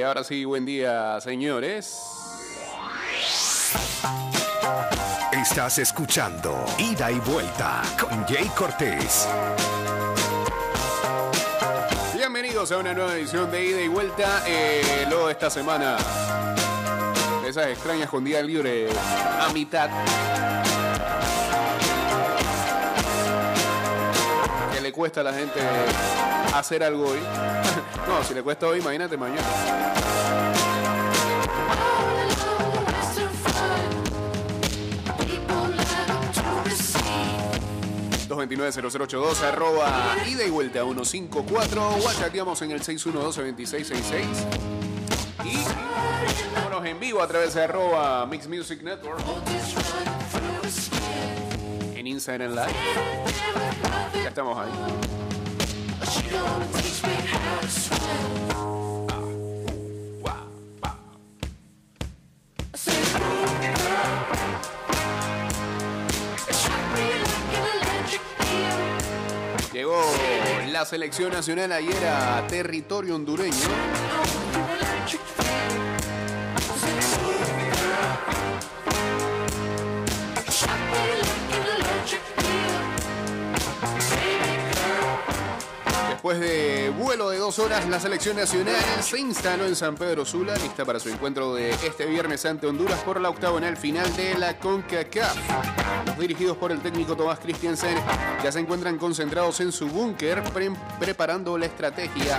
Eh, ahora sí, buen día, señores. Estás escuchando Ida y Vuelta con Jay Cortés. Bienvenidos a una nueva edición de Ida y Vuelta. Eh, luego de esta semana, de esas extrañas con día libre a mitad. Cuesta a la gente hacer algo hoy. no, si le cuesta hoy, imagínate mañana. 229-0082, arroba ida y vuelta 154, whatsappeamos en el 612-2666 y vámonos en vivo a través de arroba Mix Music Network Live. Ya estamos ahí. Llegó la selección nacional ayer a territorio hondureño. Después de vuelo de dos horas, la selección nacional se instaló en San Pedro Sula, lista para su encuentro de este viernes ante Honduras por la octagonal final de la CONCACAF. Los dirigidos por el técnico Tomás Christiansen ya se encuentran concentrados en su búnker, pre preparando la estrategia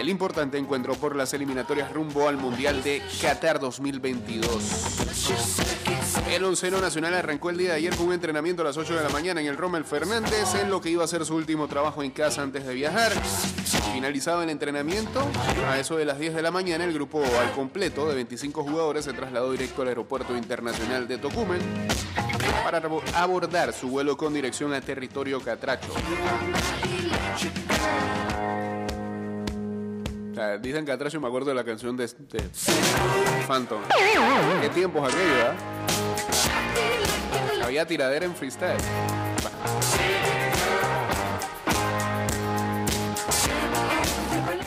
del importante encuentro por las eliminatorias rumbo al Mundial de Qatar 2022. El onceno nacional arrancó el día de ayer con un entrenamiento a las 8 de la mañana en el Rommel Fernández, en lo que iba a ser su último trabajo en casa antes de viajar. Finalizado el entrenamiento, a eso de las 10 de la mañana, el grupo al completo de 25 jugadores se trasladó directo al Aeropuerto Internacional de Tocumen para abordar su vuelo con dirección a territorio catracho. Dicen Catracho, me acuerdo de la canción de, Phantom. ¿Qué tiempos aquellos, ¿eh? Había tiradera en freestyle.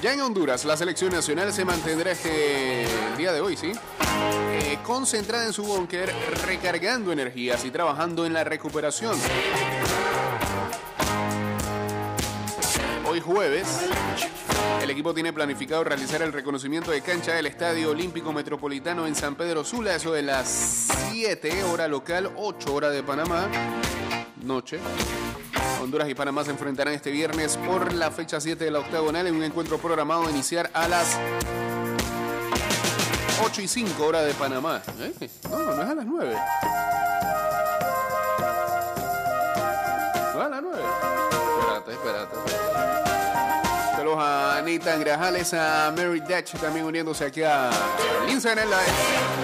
Ya en Honduras, la selección nacional se mantendrá este día de hoy, ¿sí? Eh, concentrada en su búnker, recargando energías y trabajando en la recuperación. Hoy jueves, el equipo tiene planificado realizar el reconocimiento de cancha del Estadio Olímpico Metropolitano en San Pedro Sula, eso de las 7 hora local, 8 hora de Panamá, noche. Honduras y Panamá se enfrentarán este viernes por la fecha 7 de la octagonal en un encuentro programado a iniciar a las 8 y 5 hora de Panamá. ¿Eh? No, no es a las 9. No es a las 9. Espérate, espérate. A Nathan Grajales, a Mary Dutch también uniéndose aquí a el live.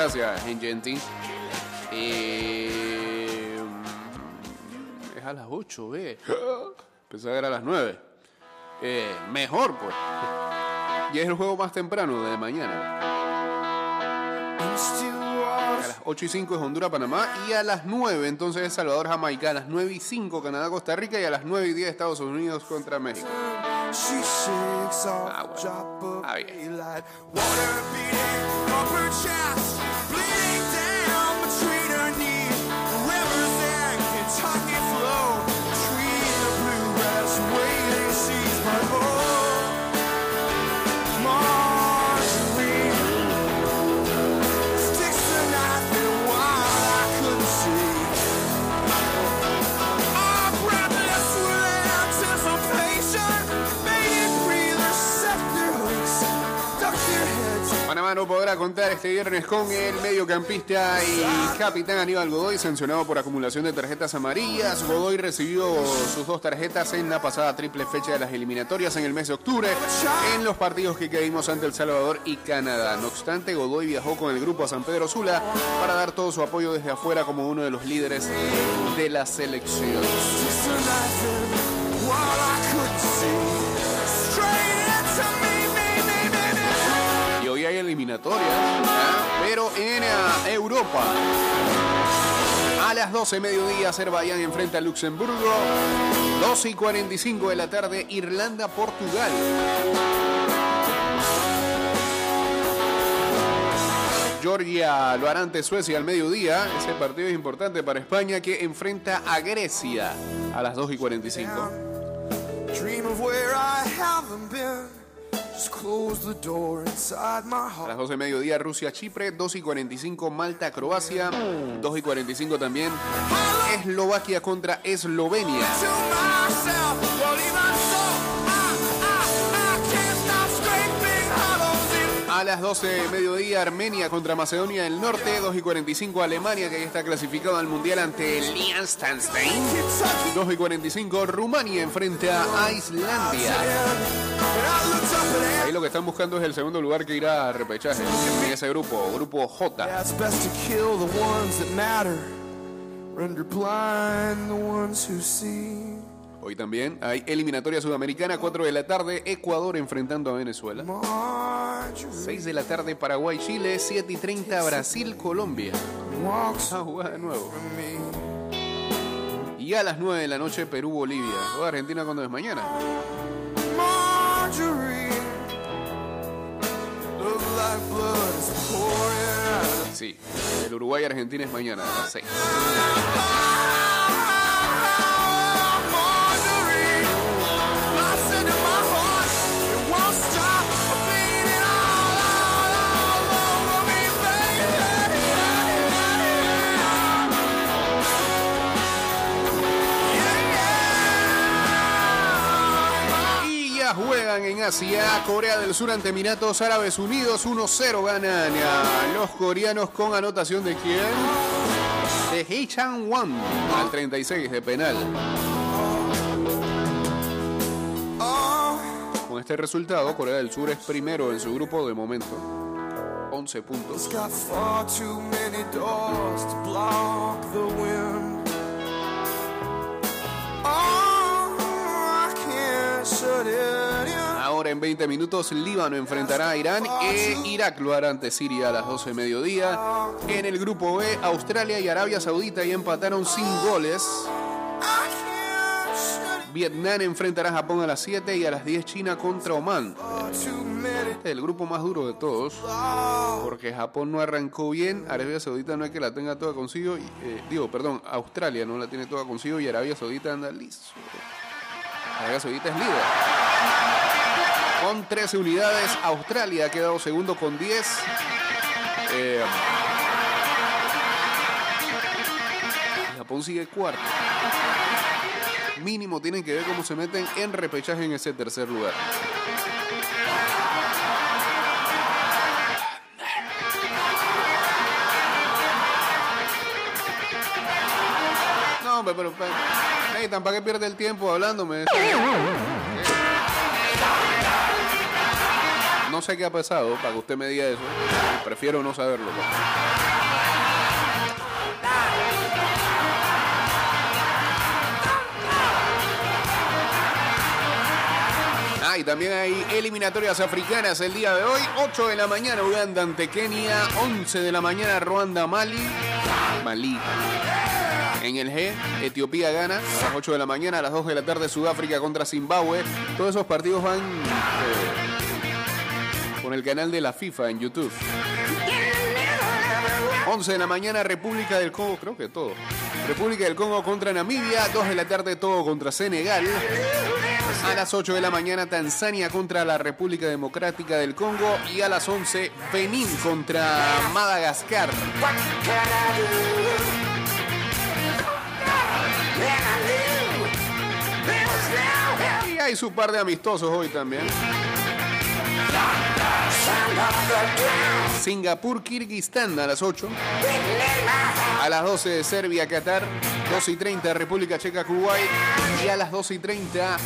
gracias, Ingenti. A las 8, ve. Pensé que era a las 9. Eh, mejor, pues. Y es el juego más temprano de mañana. A las 8 y 5 es Honduras-Panamá. Y a las 9 entonces es Salvador-Jamaica. A las 9 y 5 Canadá-Costa Rica. Y a las 9 y 10 Estados Unidos contra México. Ah, bueno. Ah, bien. no podrá contar este viernes con el mediocampista y capitán Aníbal Godoy, sancionado por acumulación de tarjetas amarillas. Godoy recibió sus dos tarjetas en la pasada triple fecha de las eliminatorias en el mes de octubre, en los partidos que caímos ante El Salvador y Canadá. No obstante, Godoy viajó con el grupo a San Pedro Sula para dar todo su apoyo desde afuera como uno de los líderes de la selección. Eliminatorias, ¿ah? pero en eh, Europa. A las 12 mediodía, Azerbaiyán enfrenta a Luxemburgo. 12 y 45 de la tarde, Irlanda, Portugal. Georgia lo hará ante Suecia al mediodía. Ese partido es importante para España que enfrenta a Grecia a las 2 y 45. A las 12 de mediodía, Rusia, Chipre, 2 y 45, Malta, Croacia, 2 y 45 también, Eslovaquia contra Eslovenia. A las 12 de mediodía, Armenia contra Macedonia del Norte. 2 y 45, Alemania, que ya está clasificado al Mundial ante Liechtenstein. 2 y 45, Rumania enfrenta a Islandia. Ahí lo que están buscando es el segundo lugar que irá a repechaje en ese grupo, grupo J. Hoy también hay eliminatoria sudamericana, 4 de la tarde, Ecuador enfrentando a Venezuela. 6 de la tarde, Paraguay, Chile, 7 y 30, Brasil, Colombia. A jugar de nuevo. Y a las 9 de la noche, Perú, Bolivia. O Argentina cuando es mañana. Sí, el Uruguay-Argentina es mañana a las 6. Juegan en Asia, Corea del Sur ante Emiratos Árabes Unidos, 1-0 ganan a los coreanos con anotación de quién? De Hee Chang Won al 36 de penal. Con este resultado, Corea del Sur es primero en su grupo de momento. 11 puntos. Ahora en 20 minutos Líbano enfrentará a Irán e Irak lo hará ante Siria a las 12 de mediodía. En el grupo B, Australia y Arabia Saudita ya empataron sin goles. Vietnam enfrentará a Japón a las 7 y a las 10 China contra Oman. El grupo más duro de todos, porque Japón no arrancó bien, Arabia Saudita no es que la tenga toda consigo, y, eh, digo, perdón, Australia no la tiene toda consigo y Arabia Saudita anda listo. Arabia Saudita es líder. Con 13 unidades, Australia ha quedado segundo con 10. Eh, Japón sigue cuarto. Mínimo tienen que ver cómo se meten en repechaje en ese tercer lugar. No, pero... hey, ¿para qué pierde el tiempo hablándome? No sé qué ha pasado para que usted me diga eso. Prefiero no saberlo. Ah, y también hay eliminatorias africanas el día de hoy. 8 de la mañana Uganda ante Kenia. 11 de la mañana Ruanda, Mali. Malí. En el G, Etiopía gana a las 8 de la mañana, a las 2 de la tarde Sudáfrica contra Zimbabue. Todos esos partidos van eh, con el canal de la FIFA en YouTube. 11 de la mañana República del Congo, creo que todo. República del Congo contra Namibia, 2 de la tarde todo contra Senegal. A las 8 de la mañana Tanzania contra la República Democrática del Congo y a las 11 Benín contra Madagascar. Hay su par de amistosos hoy también. Singapur, Kirguistán a las 8. A las 12 Serbia, Qatar. 2 y 30 República Checa, Kuwait. Y a las 2 y 30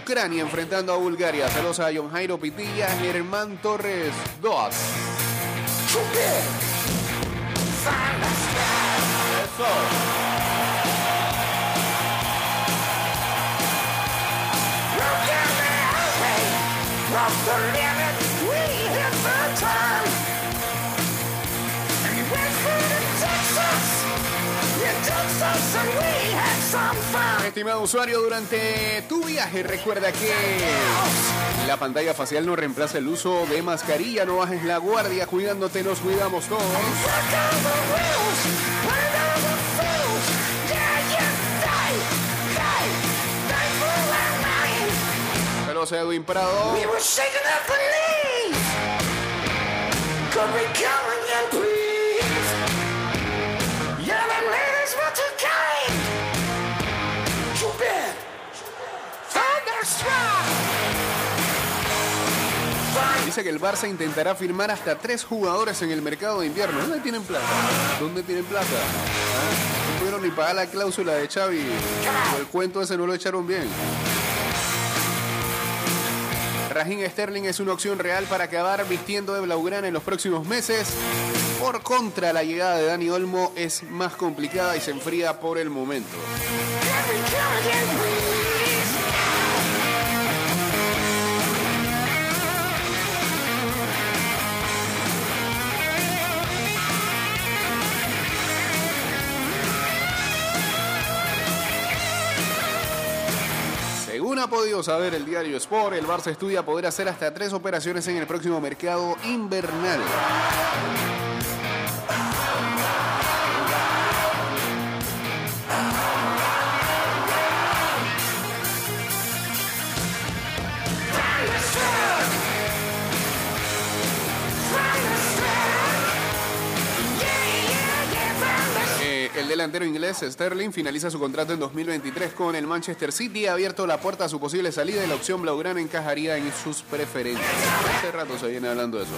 Ucrania enfrentando a Bulgaria. Saludos a John Jairo Pitilla, Germán Torres 2. Estimado usuario, durante tu viaje recuerda que la pantalla facial no reemplaza el uso de mascarilla, no bajes la guardia, cuidándote nos cuidamos todos. A Edwin Prado. Dice que el Barça intentará firmar hasta tres jugadores en el mercado de invierno. ¿Dónde tienen plata? ¿Dónde tienen plata? ¿Ah? No pudieron ni pagar la cláusula de Xavi. El cuento ese no lo echaron bien. Raheem Sterling es una opción real para acabar vistiendo de Blaugrana en los próximos meses. Por contra, la llegada de Dani Olmo es más complicada y se enfría por el momento. Ha podido saber el diario Sport, el Barça estudia poder hacer hasta tres operaciones en el próximo mercado invernal. El delantero inglés Sterling finaliza su contrato en 2023 con el Manchester City. Ha abierto la puerta a su posible salida y la opción Blaugrana encajaría en sus preferencias. Hace rato se viene hablando de eso.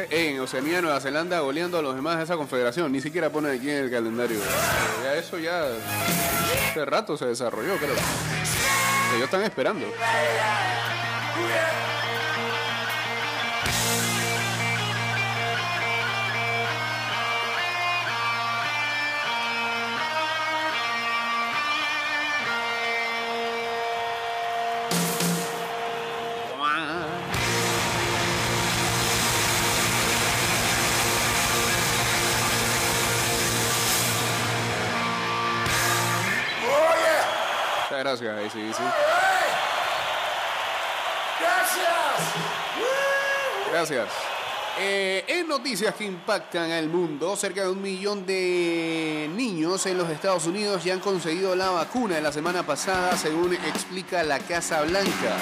Dice en Oceanía, Nueva Zelanda, goleando a los demás de esa confederación. Ni siquiera pone aquí en el calendario. Eh, ya eso ya hace rato se desarrolló, creo. Ellos están esperando. Muchas gracias, ahí sí, sí. Gracias. Eh, en noticias que impactan al mundo, cerca de un millón de niños en los Estados Unidos ya han conseguido la vacuna la semana pasada, según explica la Casa Blanca.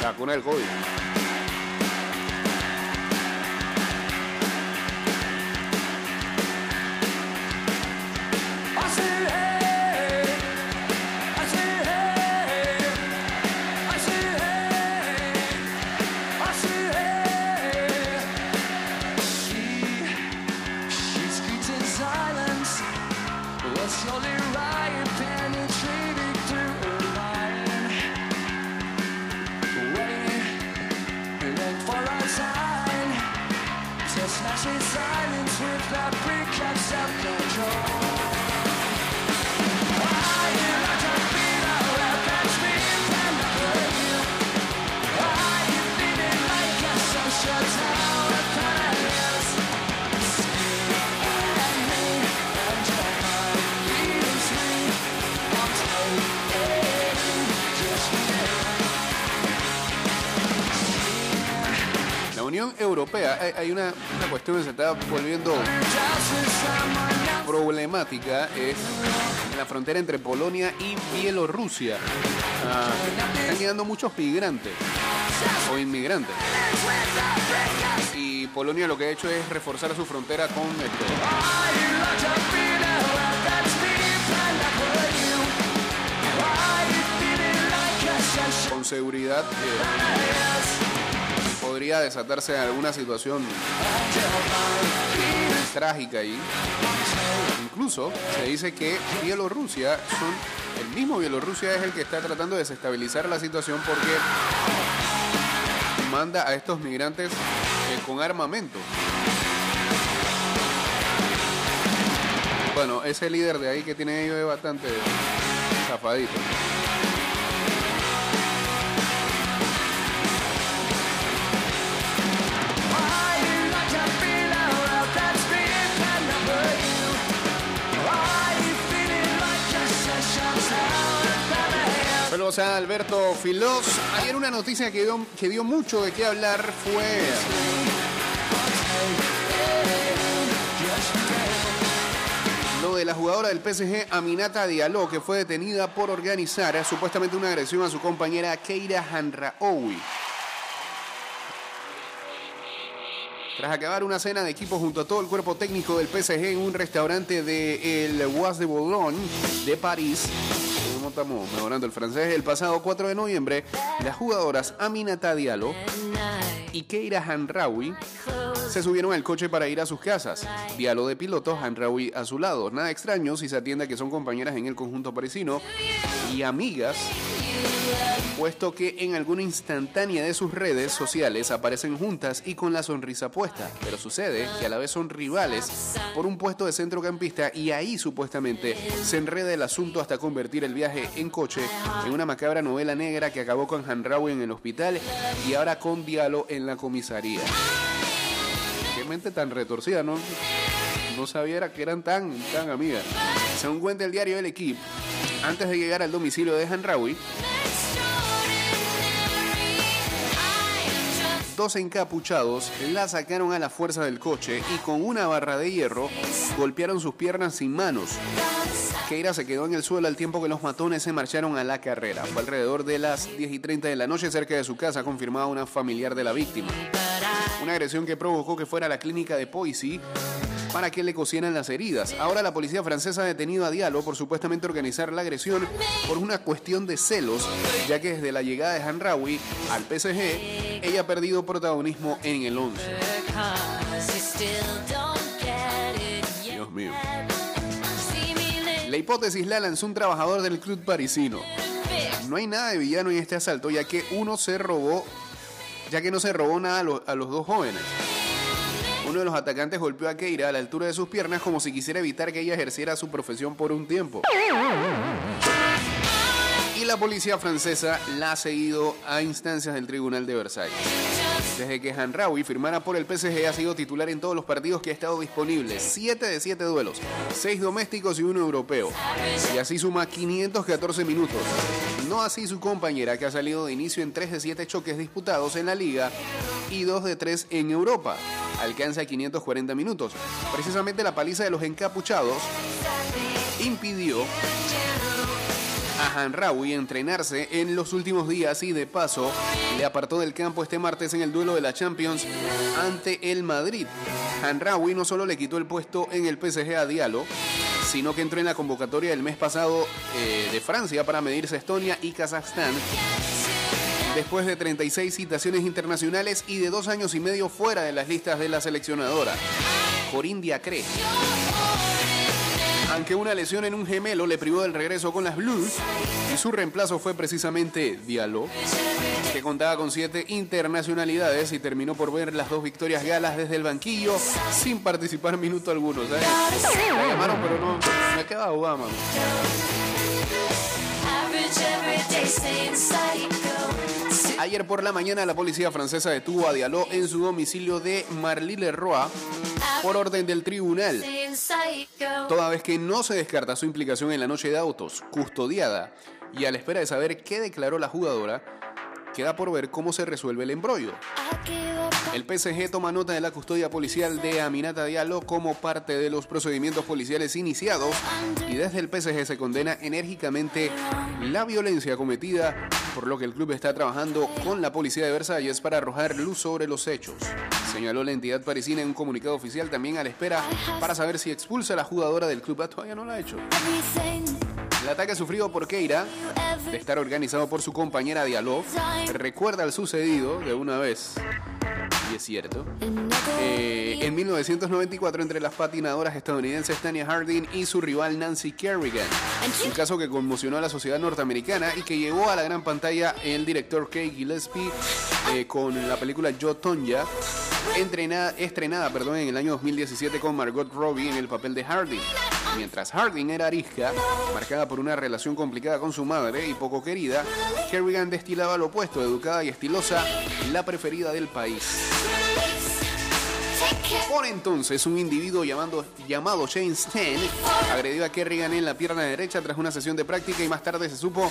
La vacuna del COVID. Europea. Hay, una, cuestión que se está volviendo problemática, es la frontera entre Polonia y Bielorrusia. Ah, están llegando muchos migrantes o inmigrantes. Y Polonia lo que ha hecho es reforzar su frontera con este, con seguridad. eh, podría desatarse alguna situación trágica ahí. Incluso se dice que Bielorrusia son el mismo Bielorrusia es el que está tratando de desestabilizar la situación porque manda a estos migrantes eh, con armamento. Bueno, ese líder de ahí que tiene ellos es bastante zafadito. Saludos a Alberto Filós. Ayer una noticia que dio, que dio mucho de qué hablar fue lo de la jugadora del PSG Aminata Diallo, que fue detenida por organizar supuestamente una agresión a su compañera Keira Hanraoui. Tras acabar una cena de equipo junto a todo el cuerpo técnico del PSG en un restaurante de el Bois de Boulogne de París, estamos mejorando el francés, el pasado 4 de noviembre, las jugadoras Aminata Diallo y Keira Hanraoui se subieron al coche para ir a sus casas. Diallo de piloto, Hanraoui a su lado. Nada extraño si se atiende a que son compañeras en el conjunto parisino y amigas puesto que en alguna instantánea de sus redes sociales aparecen juntas y con la sonrisa puesta. Pero sucede que a la vez son rivales por un puesto de centrocampista y ahí supuestamente se enreda el asunto hasta convertir el viaje en coche en una macabra novela negra que acabó con Hanraoui en el hospital y ahora con Diallo en la comisaría. Qué mente tan retorcida, ¿no? No sabía que eran tan, tan amigas. Según cuenta el diario El Equipo, antes de llegar al domicilio de Hanraoui, dos encapuchados la sacaron a la fuerza del coche y con una barra de hierro golpearon sus piernas sin manos. Keira se quedó en el suelo al tiempo que los matones se marcharon a la carrera. Fue alrededor de las 10 y 30 de la noche cerca de su casa, confirmaba una familiar de la víctima. Una agresión que provocó que fuera a la clínica de Poissy para que le cosieran las heridas. Ahora la policía francesa ha detenido a Diallo por supuestamente organizar la agresión por una cuestión de celos, ya que desde la llegada de Hanraoui al PSG, ella ha perdido protagonismo en el 11. Dios mío. La hipótesis la lanzó un trabajador del club parisino. No hay nada de villano en este asalto, ya que uno se robó, ya que no se robó nada a, lo- a los dos jóvenes. Uno de los atacantes golpeó a Keira a la altura de sus piernas como si quisiera evitar que ella ejerciera su profesión por un tiempo. Y la policía francesa la ha seguido a instancias del Tribunal de Versalles. Desde que Hanraoui firmara por el PSG ha sido titular en todos los partidos que ha estado disponible. 7 de 7 duelos, 6 domésticos y uno europeo. Y así suma 514 minutos. No así su compañera que ha salido de inicio en 3 de 7 choques disputados en la liga y 2 de 3 en Europa. Alcanza 540 minutos. Precisamente la paliza de los encapuchados impidió a Hanraoui entrenarse en los últimos días y de paso le apartó del campo este martes en el duelo de la Champions ante el Madrid. Hanraoui no solo le quitó el puesto en el PSG a Diallo, sino que entró en la convocatoria del mes pasado eh, de Francia para medirse Estonia y Kazajstán. Después de 36 citaciones internacionales y de dos años y medio fuera de las listas de la seleccionadora. Corinne Diacre. Aunque una lesión en un gemelo le privó del regreso con las Blues y su reemplazo fue precisamente Diallo, que contaba con siete internacionalidades y terminó por ver las dos victorias galas desde el banquillo sin participar minuto alguno. ¿sabes? Llamaron, pero no me Obama. Ayer por la mañana la policía francesa detuvo a Diallo en su domicilio de Marly-le-Roi por orden del tribunal. Toda vez que no se descarta su implicación en la noche de autos, custodiada y a la espera de saber qué declaró la jugadora, queda por ver cómo se resuelve el embrollo. El PSG toma nota de la custodia policial de Aminata Diallo como parte de los procedimientos policiales iniciados y desde el PSG se condena enérgicamente la violencia cometida, por lo que el club está trabajando con la policía de Versalles para arrojar luz sobre los hechos. Señaló la entidad parisina en un comunicado oficial también a la espera para saber si expulsa a la jugadora del club. Ah, todavía no lo ha hecho. El ataque sufrido por Keira, de estar organizado por su compañera Diallo, recuerda al sucedido de una vez. Es cierto. Eh, en 1994, entre las patinadoras estadounidenses Tanya Harding y su rival Nancy Kerrigan. Un caso que conmocionó a la sociedad norteamericana y que llevó a la gran pantalla el director Kay Gillespie eh, con la película Yo Tonya, estrenada perdón, en el año 2017 con Margot Robbie en el papel de Harding. Mientras Harding era arisca, marcada por una relación complicada con su madre y poco querida, Kerrigan destilaba lo opuesto, educada y estilosa, la preferida del país. Por entonces, un individuo llamando, llamado Shane Stan agredió a Kerrigan en la pierna derecha tras una sesión de práctica y más tarde se supo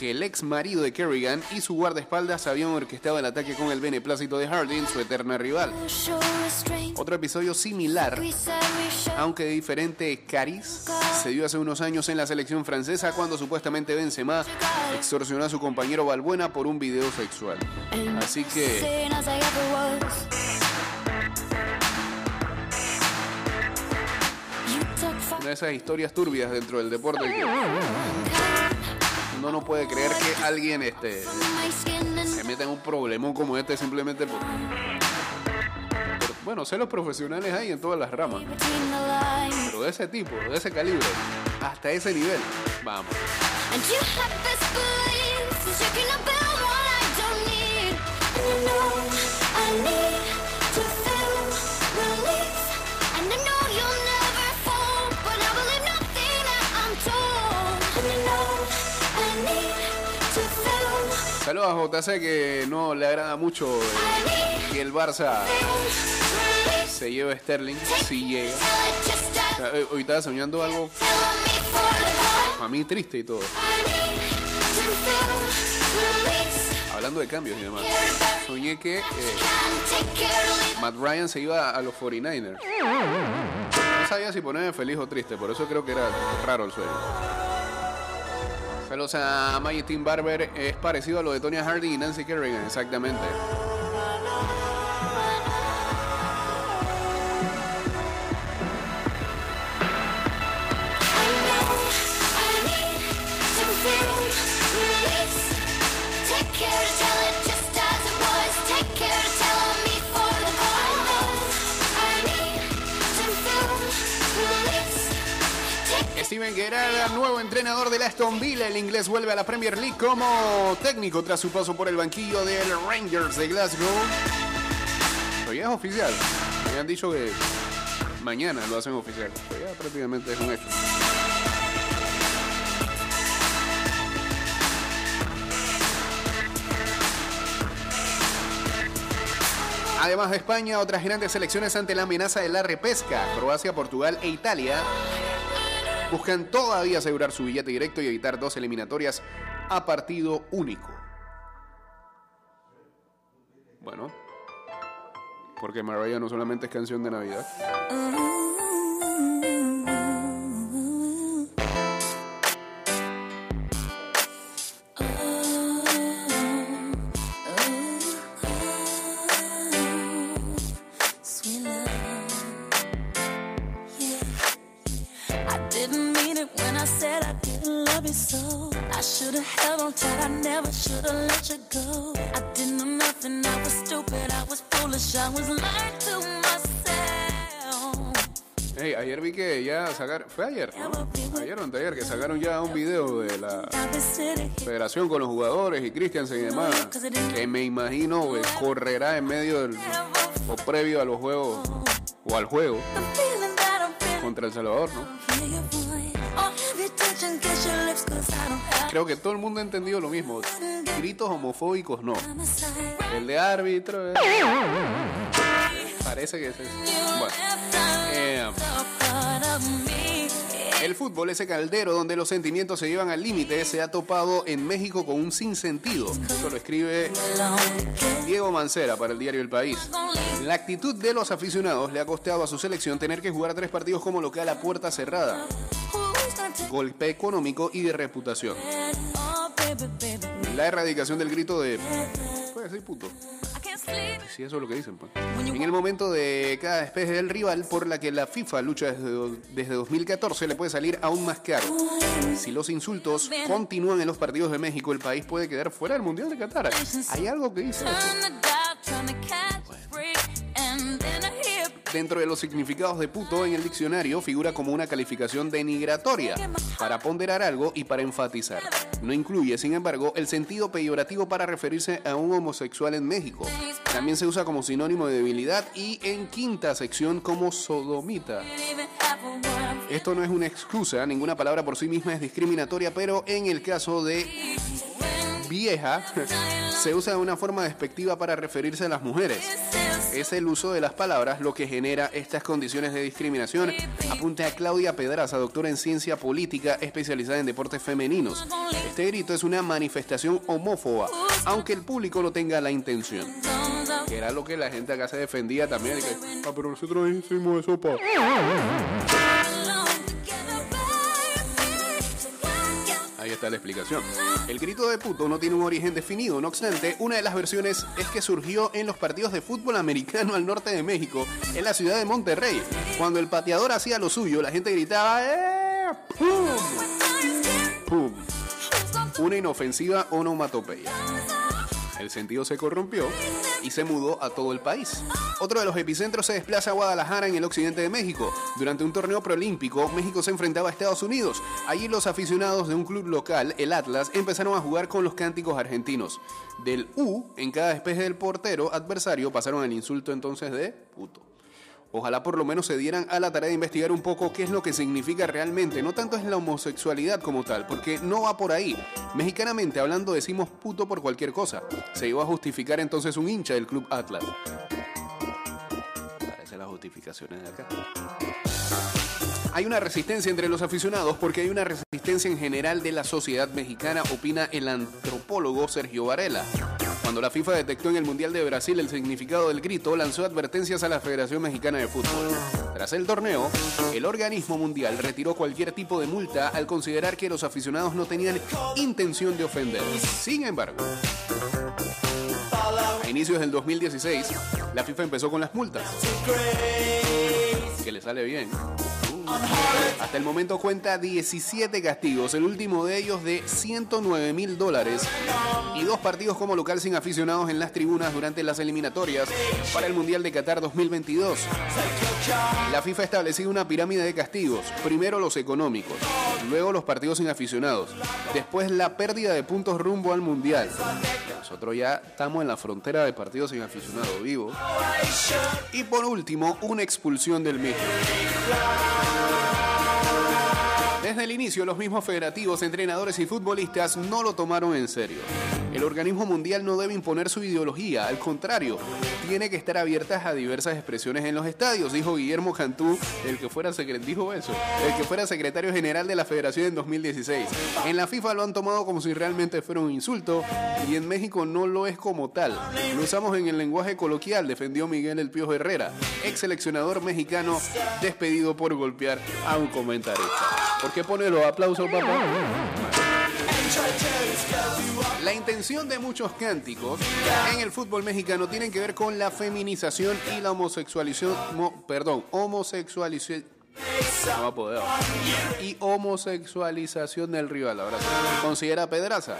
que el ex marido de Kerrigan y su guardaespaldas habían orquestado el ataque con el beneplácito de Harding, su eterna rival. Otro episodio similar, aunque de diferente cariz, se dio hace unos años en la selección francesa cuando supuestamente Benzema extorsionó a su compañero Balbuena por un video sexual. Así que una de esas historias turbias dentro del deporte que uno no puede creer que alguien este, se meta en un problemón como este simplemente por, bueno, sé los profesionales hay en todas las ramas, pero de ese tipo, de ese calibre, hasta ese nivel, vamos. Saludos a JC que no le agrada mucho que el Barça se lleve Sterling, si llega. O sea, Hoy estaba soñando algo a mí triste y todo. Hablando de cambios y demás. Soñé que eh. Matt Ryan se iba a los 49ers. No sabía si ponerme feliz o triste, por eso creo que era raro el sueño. Saludos a Maggie Barber. Es parecido a lo de Tonya Harding y Nancy Kerrigan, exactamente. Steven Gerrard, nuevo entrenador del Aston Villa. El inglés vuelve a la Premier League como técnico tras su paso por el banquillo del Rangers de Glasgow. Pero ya es oficial. Me han dicho que mañana lo hacen oficial. Pero prácticamente es un hecho. Además de España, otras grandes selecciones ante la amenaza de la repesca. Croacia, Portugal e Italia buscan todavía asegurar su billete directo y evitar dos eliminatorias a partido único. Bueno, porque Mariah no solamente es canción de Navidad. So. I should have held on tight, I never should have let you go. I didn't know nothing, I was stupid, I was foolish, I was lying to myself. Hey, ayer vi que ya sacaron, fue ayer, ¿no? Ayer o anteayer, que sacaron ya un video de la federación con los jugadores y Christiansen y demás, que me imagino eh, correrá en medio del, o previo a los juegos, o al juego contra El Salvador, ¿no? Creo que todo el mundo ha entendido lo mismo. Gritos homofóbicos no. El de árbitro. eh, Parece que es eso. Bueno. eh, El fútbol, ese caldero donde los sentimientos se llevan al límite, se ha topado en México con un sinsentido. Eso lo escribe Diego Mancera para el diario El País. La actitud de los aficionados le ha costado a su selección tener que jugar tres partidos como local a puerta cerrada. Golpe económico y de reputación. La erradicación del grito de... Puede ser puto. Sí, eso es lo que dicen. pues. En el momento de cada despeje del rival, por la que la FIFA lucha desde, desde 2014, le puede salir aún más caro. Si los insultos continúan en los partidos de México, el país puede quedar fuera del Mundial de Qatar. Hay algo que dice. Dentro de los significados de puto en el diccionario figura como una calificación denigratoria, para ponderar algo y para enfatizar. No incluye, sin embargo, el sentido peyorativo para referirse a un homosexual en México. También se usa como sinónimo de debilidad y en quinta sección como sodomita. Esto no es una excusa, ninguna palabra por sí misma es discriminatoria, pero en el caso de vieja se usa de una forma despectiva para referirse a las mujeres. Es el uso de las palabras lo que genera estas condiciones de discriminación, apunta a Claudia Pedraza, doctora en ciencia política especializada en deportes femeninos. Este grito es una manifestación homófoba, aunque el público no tenga la intención. Era lo que la gente acá se defendía también. ah, pero nosotros hicimos eso pa. La explicación. El grito de puto no tiene un origen definido, no obstante, una de las versiones es que surgió en los partidos de fútbol americano al norte de México, en la ciudad de Monterrey. Cuando el pateador hacía lo suyo, la gente gritaba ¡Eh! ¡Pum! ¡Pum! Una inofensiva onomatopeya. El sentido se corrompió y se mudó a todo el país. Otro de los epicentros se desplaza a Guadalajara en el occidente de México. Durante un torneo preolímpico, México se enfrentaba a Estados Unidos. Allí los aficionados de un club local, el Atlas, empezaron a jugar con los cánticos argentinos. Del U, en cada despeje del portero adversario, pasaron al insulto entonces de puto. Ojalá por lo menos se dieran a la tarea de investigar un poco qué es lo que significa realmente. No tanto es la homosexualidad como tal, porque no va por ahí. Mexicanamente hablando decimos puto por cualquier cosa. Se iba a justificar entonces un hincha del club Atlas. Parecen las justificaciones de acá. Hay una resistencia entre los aficionados porque hay una resistencia en general de la sociedad mexicana, opina el antropólogo Sergio Varela. Cuando la FIFA detectó en el Mundial de Brasil el significado del grito, lanzó advertencias a la Federación Mexicana de Fútbol. Tras el torneo, el organismo mundial retiró cualquier tipo de multa al considerar que los aficionados no tenían intención de ofender. Sin embargo, a inicios del 2016, la FIFA empezó con las multas. Que le sale bien. Hasta el momento cuenta 17 castigos, el último de ellos de 109 mil dólares y dos partidos como local sin aficionados en las tribunas durante las eliminatorias para el Mundial de Qatar 2022. La FIFA ha establecido una pirámide de castigos, primero los económicos, luego los partidos sin aficionados, después la pérdida de puntos rumbo al Mundial. Nosotros ya estamos en la frontera de partidos sin aficionado vivo. Y por último, una expulsión del mismo. Desde el inicio, los mismos federativos, entrenadores y futbolistas no lo tomaron en serio. El organismo mundial no debe imponer su ideología, al contrario, tiene que estar abierta a diversas expresiones en los estadios, dijo Guillermo Cantú, el que fuera eso, el que fuera secretario general de la federación en 2016. En la FIFA lo han tomado como si realmente fuera un insulto y en México no lo es como tal. Lo usamos en el lenguaje coloquial, defendió Miguel El Piojo Herrera, ex seleccionador mexicano despedido por golpear a un comentarista. ¿Por qué pone los aplausos, papá? La intención de muchos cánticos en el fútbol mexicano tienen que ver con la feminización y la homosexualización, mo- perdón, homosexualización no va a poder. y homosexualización del rival. Ahora sí. considera Pedraza.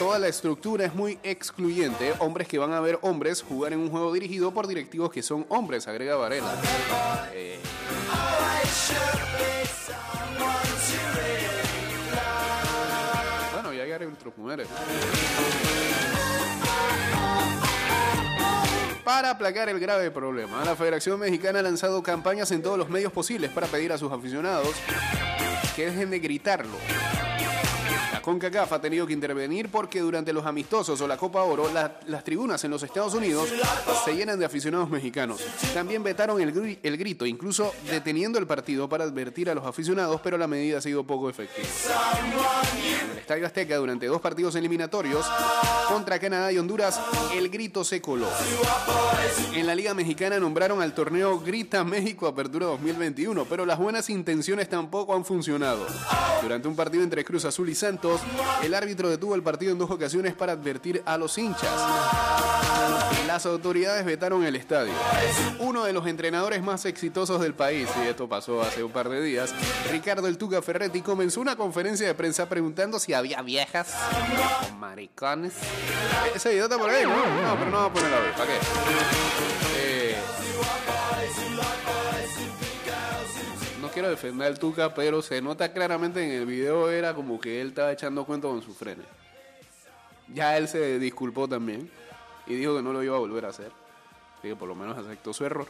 Toda la estructura es muy excluyente. Hombres que van a ver hombres jugar en un juego dirigido por directivos que son hombres, agrega Varela. Eh, Mujeres. Para aplacar el grave problema, la Federación Mexicana ha lanzado campañas en todos los medios posibles para pedir a sus aficionados que dejen de gritarlo. CONCACAF ha tenido que intervenir porque durante los amistosos o la Copa Oro, la- las tribunas en los Estados Unidos se llenan de aficionados mexicanos. También vetaron el, el grito, incluso deteniendo el partido para advertir a los aficionados, pero la medida ha sido poco efectiva. En el Azteca, durante dos partidos eliminatorios contra Canadá y Honduras, el grito se coló. En la Liga Mexicana nombraron al torneo Grita México Apertura 2021, pero las buenas intenciones tampoco han funcionado. Durante un partido entre Cruz Azul y Santos, el árbitro detuvo el partido en dos ocasiones para advertir a los hinchas. Las autoridades vetaron el estadio. Uno de los entrenadores más exitosos del país, y esto pasó hace un par de días, Ricardo El Tuca Ferretti comenzó una conferencia de prensa preguntando si había viejas o maricones. Ese video está por ahí, ¿no? No, pero no vamos a ponerlo hoy. ¿Para qué? Eh, no quiero defender al Tuca, pero se nota claramente en el video era como que él estaba echando cuento con sus frenes. Ya él se disculpó también y dijo que no lo iba a volver a hacer. Así que por lo menos aceptó su error.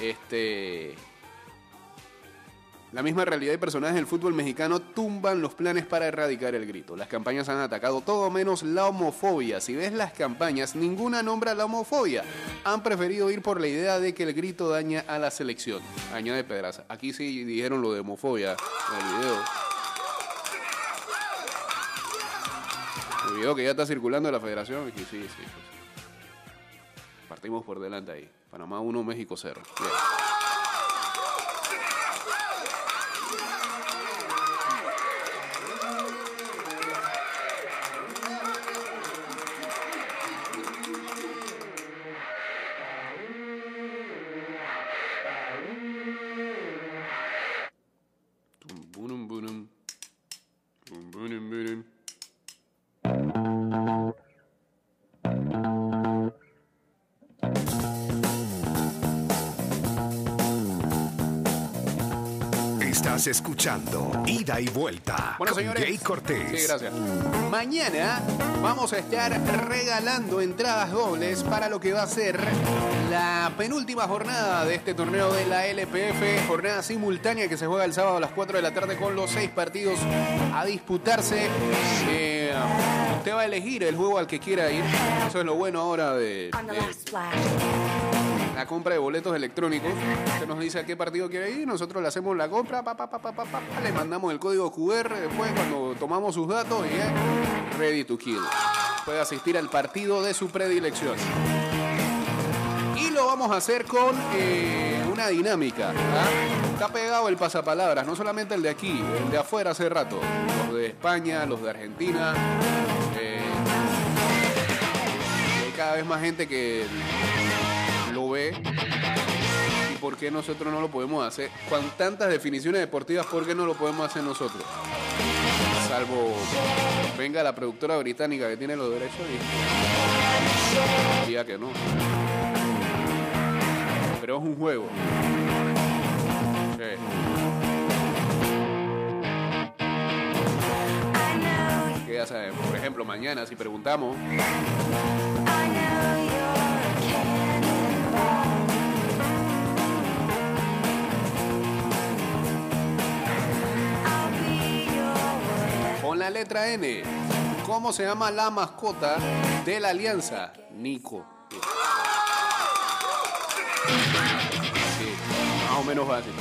Este. La misma realidad y personajes del fútbol mexicano tumban los planes para erradicar el grito. Las campañas han atacado todo menos la homofobia. Si ves las campañas, ninguna nombra la homofobia. Han preferido ir por la idea de que el grito daña a la selección. Añade Pedraza. Aquí sí dijeron lo de homofobia en el video. El video que ya está circulando de la federación. Partimos por delante ahí. Panamá 1, México 0. Bien. Estás escuchando Ida y Vuelta Bueno, con señores. Jay Cortés. Sí, gracias. Mañana vamos a estar regalando entradas dobles para lo que va a ser la penúltima jornada de este torneo de la LPF. Jornada simultánea que se juega el sábado a las 4 de la tarde con los seis partidos a disputarse. Eh, usted va a elegir el juego al que quiera ir. Eso es lo bueno ahora de. La compra de boletos electrónicos. Usted nos dice a qué partido quiere ir, nosotros le hacemos la compra, pa, pa, pa, le mandamos el código QR después cuando tomamos sus datos y es ready to kill. Puede asistir al partido de su predilección. Y lo vamos a hacer con eh, una dinámica. ¿ah? Está pegado el pasapalabras, no solamente el de aquí, el de afuera hace rato. Los de España, los de Argentina. eh, hay cada vez más gente que lo ve y por qué nosotros no lo podemos hacer. Con tantas definiciones deportivas, ¿por qué no lo podemos hacer nosotros? Salvo venga la productora británica que tiene los derechos y diga que no. Pero es un juego. Que ya saben, por ejemplo, mañana si preguntamos con la letra N, ¿cómo se llama la mascota de la alianza? Nico. Sí, más o menos fácil.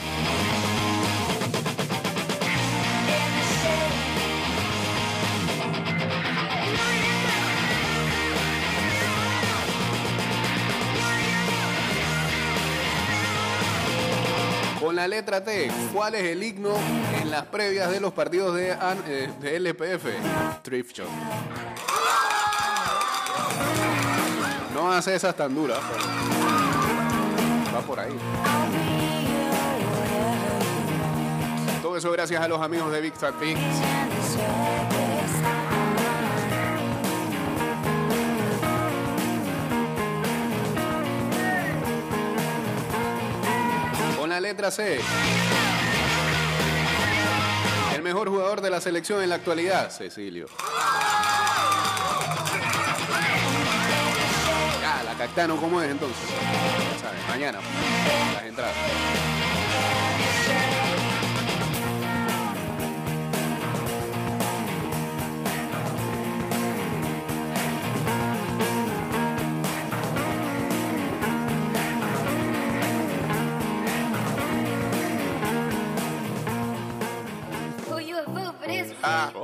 La letra T, ¿cuál es el himno en las previas de los partidos de, eh, de LPF? Thrift Shop. No hace esas tan duras. Va por ahí. Todo eso gracias a los amigos de Big Fat. Letra C. El mejor jugador de la selección en la actualidad, Cecilio. Ya, la Cactano, ¿cómo es entonces? Ya sabes, mañana, las entradas.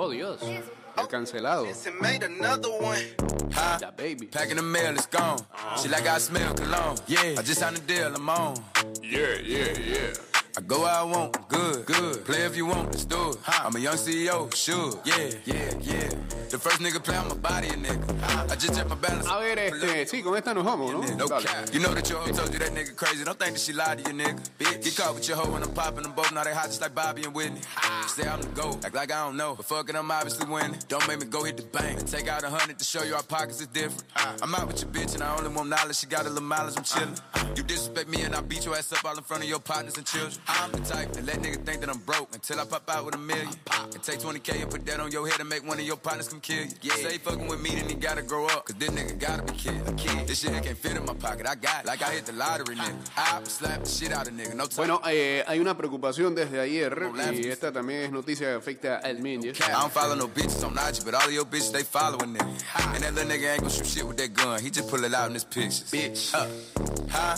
Oh, Dios. El cancelado. and made another one. Huh? La baby. Packing the mail, it's gone. She like I smell cologne. Yeah, I just signed a deal, I'm on. Yeah, yeah, yeah. I go where I want, good, good. Play if you want, let's do it. I'm a young CEO, sure. Yeah, yeah, yeah. The first nigga play my body, a nigga. I just check my balance. A ver, este, con esta nos vamos, ¿no? No cap. You know that your hoe told you that nigga crazy. Don't think that she lied to you, nigga. Bitch. Get caught with your hoe when I'm popping them both. Now they hot just like Bobby and Whitney. Say I'm the GOAT. Act like I don't know. But fuck it, I'm obviously winning. Don't make me go hit the bank. And take out a hundred to show you our pockets is different. I'm out with your bitch and I only want knowledge. She got a little mileage, I'm chillin'. You disrespect me and I beat your ass up all in front of your partners and children. I'm the type that let nigga think that I'm broke until I pop out with a million. And take 20K and put that on your head and make one of your partners come kill you. Yeah. Say fucking with me, then he gotta grow up. Cause this nigga gotta be kid. A kid. This shit can't fit in my pocket. I got it. Like I hit the lottery, nigga. I slap the shit out of nigga. No time. Bueno, eh, hay una preocupación desde ayer y esta también es noticia que afecta al media. I don't follow no bitches on IG, but all of your bitches, they following nigga. And that little nigga ain't gon' shoot shit with that gun. He just pull it out in his pictures. Bitch. Uh, huh?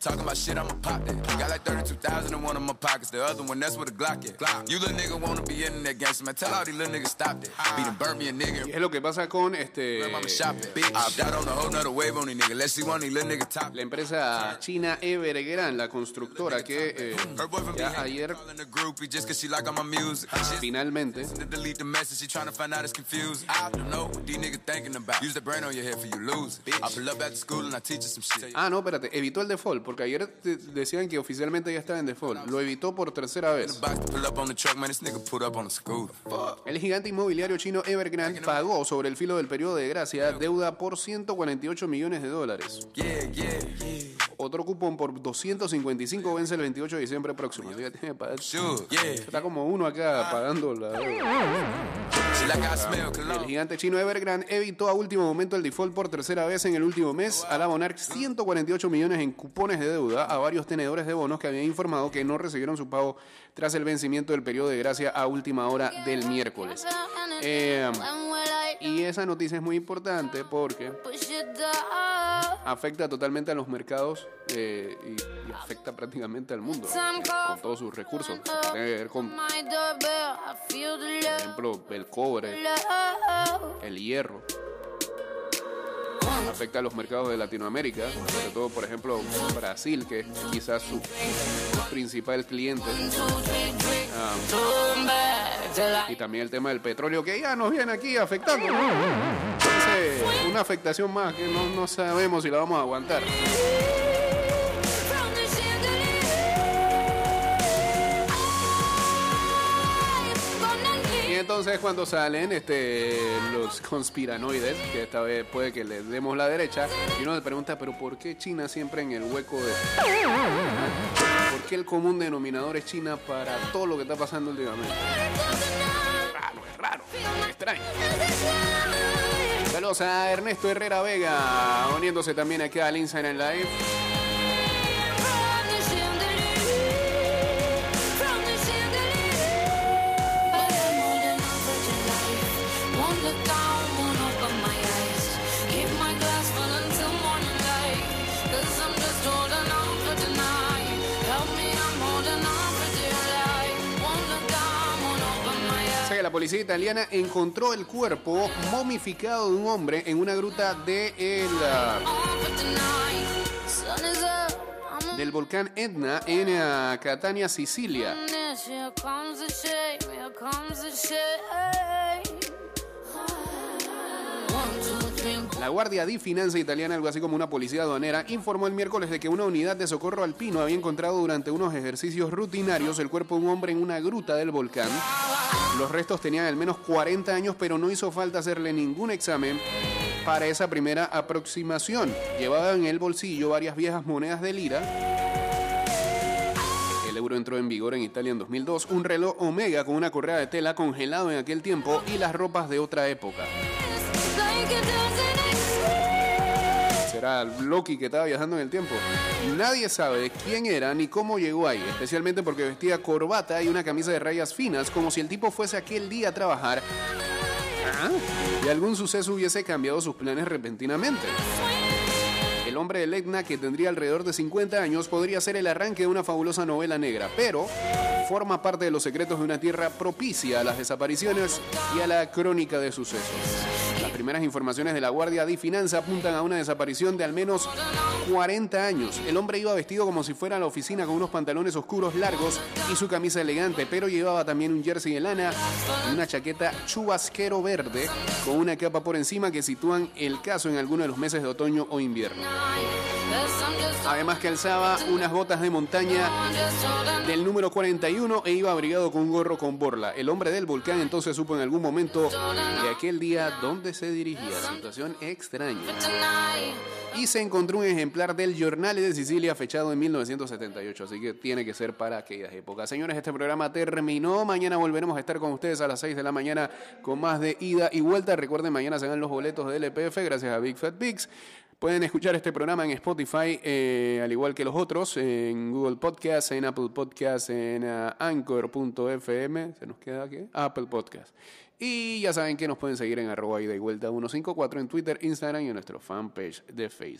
Talking about shit, I'ma pop that. Got like 32,000 in one of my pockets. The other one, that's where the Glock at. Glock. You little nigga wanna be in that gangster, man. Tell all these little niggas stop that. Be done burn me a nigga. Es lo que pasa con este, Where mama shop at. Bitch. I've got on a whole nother wave on these niggas. Let's see one of these little niggas top. la empresa china Evergrande, la constructora que eh, ya ayer calling the groupie just cause she like all my music. Shit. finalmente and. Ah, no, espérate, evitó el default, porque ayer te- decían que oficialmente ya estaba en default. Lo evitó por tercera vez. El gigante inmobiliario chino Evergrande pagó sobre el filo del periodo de gracia deuda por 148 millones de dólares. Yeah, yeah, yeah. Otro cupón por 255 vence el 28 de diciembre próximo. Así que tiene que pagar- Sure, yeah. Está como uno acá pagando la El gigante chino Evergrande evitó a último momento el default por tercera vez en el último mes al abonar 148 millones en cupones de deuda a varios tenedores de bonos que habían informado que no recibieron su pago tras el vencimiento del periodo de gracia a última hora del miércoles. Eh, y esa noticia es muy importante porque afecta totalmente a los mercados eh, y, y afecta prácticamente al mundo eh, con todos sus recursos. Tiene que ver con, por ejemplo, el cobre, el hierro. Afecta a los mercados de Latinoamérica, sobre todo, por ejemplo, Brasil, que es quizás su principal cliente. Ah, y también el tema del petróleo, que ya nos viene aquí afectando. Una afectación más que no, no sabemos si la vamos a aguantar. Y entonces cuando salen este, los conspiranoides, que esta vez puede que les demos la derecha, y uno se pregunta, pero ¿por qué China siempre en el hueco de... ¿Por qué el común denominador es China para todo lo que está pasando últimamente? Raro, es raro, extraño. A Ernesto Herrera Vega, uniéndose también aquí al Inside Live. La policía italiana encontró el cuerpo momificado de un hombre en una gruta de el, ah, del volcán Etna en ah, Catania, Sicilia. La Guardia di Finanza italiana, algo así como una policía aduanera, informó el miércoles de que una unidad de socorro alpino había encontrado durante unos ejercicios rutinarios el cuerpo de un hombre en una gruta del volcán. Los restos tenían al menos 40 años, pero no hizo falta hacerle ningún examen para esa primera aproximación. Llevaba en el bolsillo varias viejas monedas de lira. El euro entró en vigor en Italia en 2002, un reloj Omega con una correa de tela congelado en aquel tiempo y las ropas de otra época. Era Loki que estaba viajando en el tiempo. Nadie sabe de quién era ni cómo llegó ahí, especialmente porque vestía corbata y una camisa de rayas finas, como si el tipo fuese aquel día a trabajar Ah, y algún suceso hubiese cambiado sus planes repentinamente. El hombre del Etna, que tendría alrededor de 50 años, podría ser el arranque de una fabulosa novela negra, pero forma parte de los secretos de una tierra propicia a las desapariciones y a la crónica de sucesos. Primeras informaciones de la Guardia de Finanza apuntan a una desaparición de al menos 40 años. El hombre iba vestido como si fuera a la oficina con unos pantalones oscuros largos y su camisa elegante, pero llevaba también un jersey de lana y una chaqueta chubasquero verde con una capa por encima que sitúan el caso en alguno de los meses de otoño o invierno. Además calzaba unas botas de montaña del número 41 e iba abrigado con un gorro con borla. El hombre del volcán entonces supo en algún momento de aquel día dónde se dirigía. Situación extraña. Y se encontró un ejemplar del Giornale de Sicilia fechado en 1978, así que tiene que ser para aquellas épocas. Señores, este programa terminó. Mañana volveremos a estar con ustedes a las 6 de la mañana con más de ida y vuelta. Recuerden, mañana se dan los boletos del LPF gracias a Big Fat Pigs. Pueden escuchar este programa en Spotify, eh, al igual que los otros, en Google Podcast, en Apple Podcast, en uh, Anchor.fm. ¿Se nos queda qué? Apple Podcast. Y ya saben que nos pueden seguir en arroba ida y vuelta 154 en Twitter, Instagram y en nuestro fanpage de Facebook.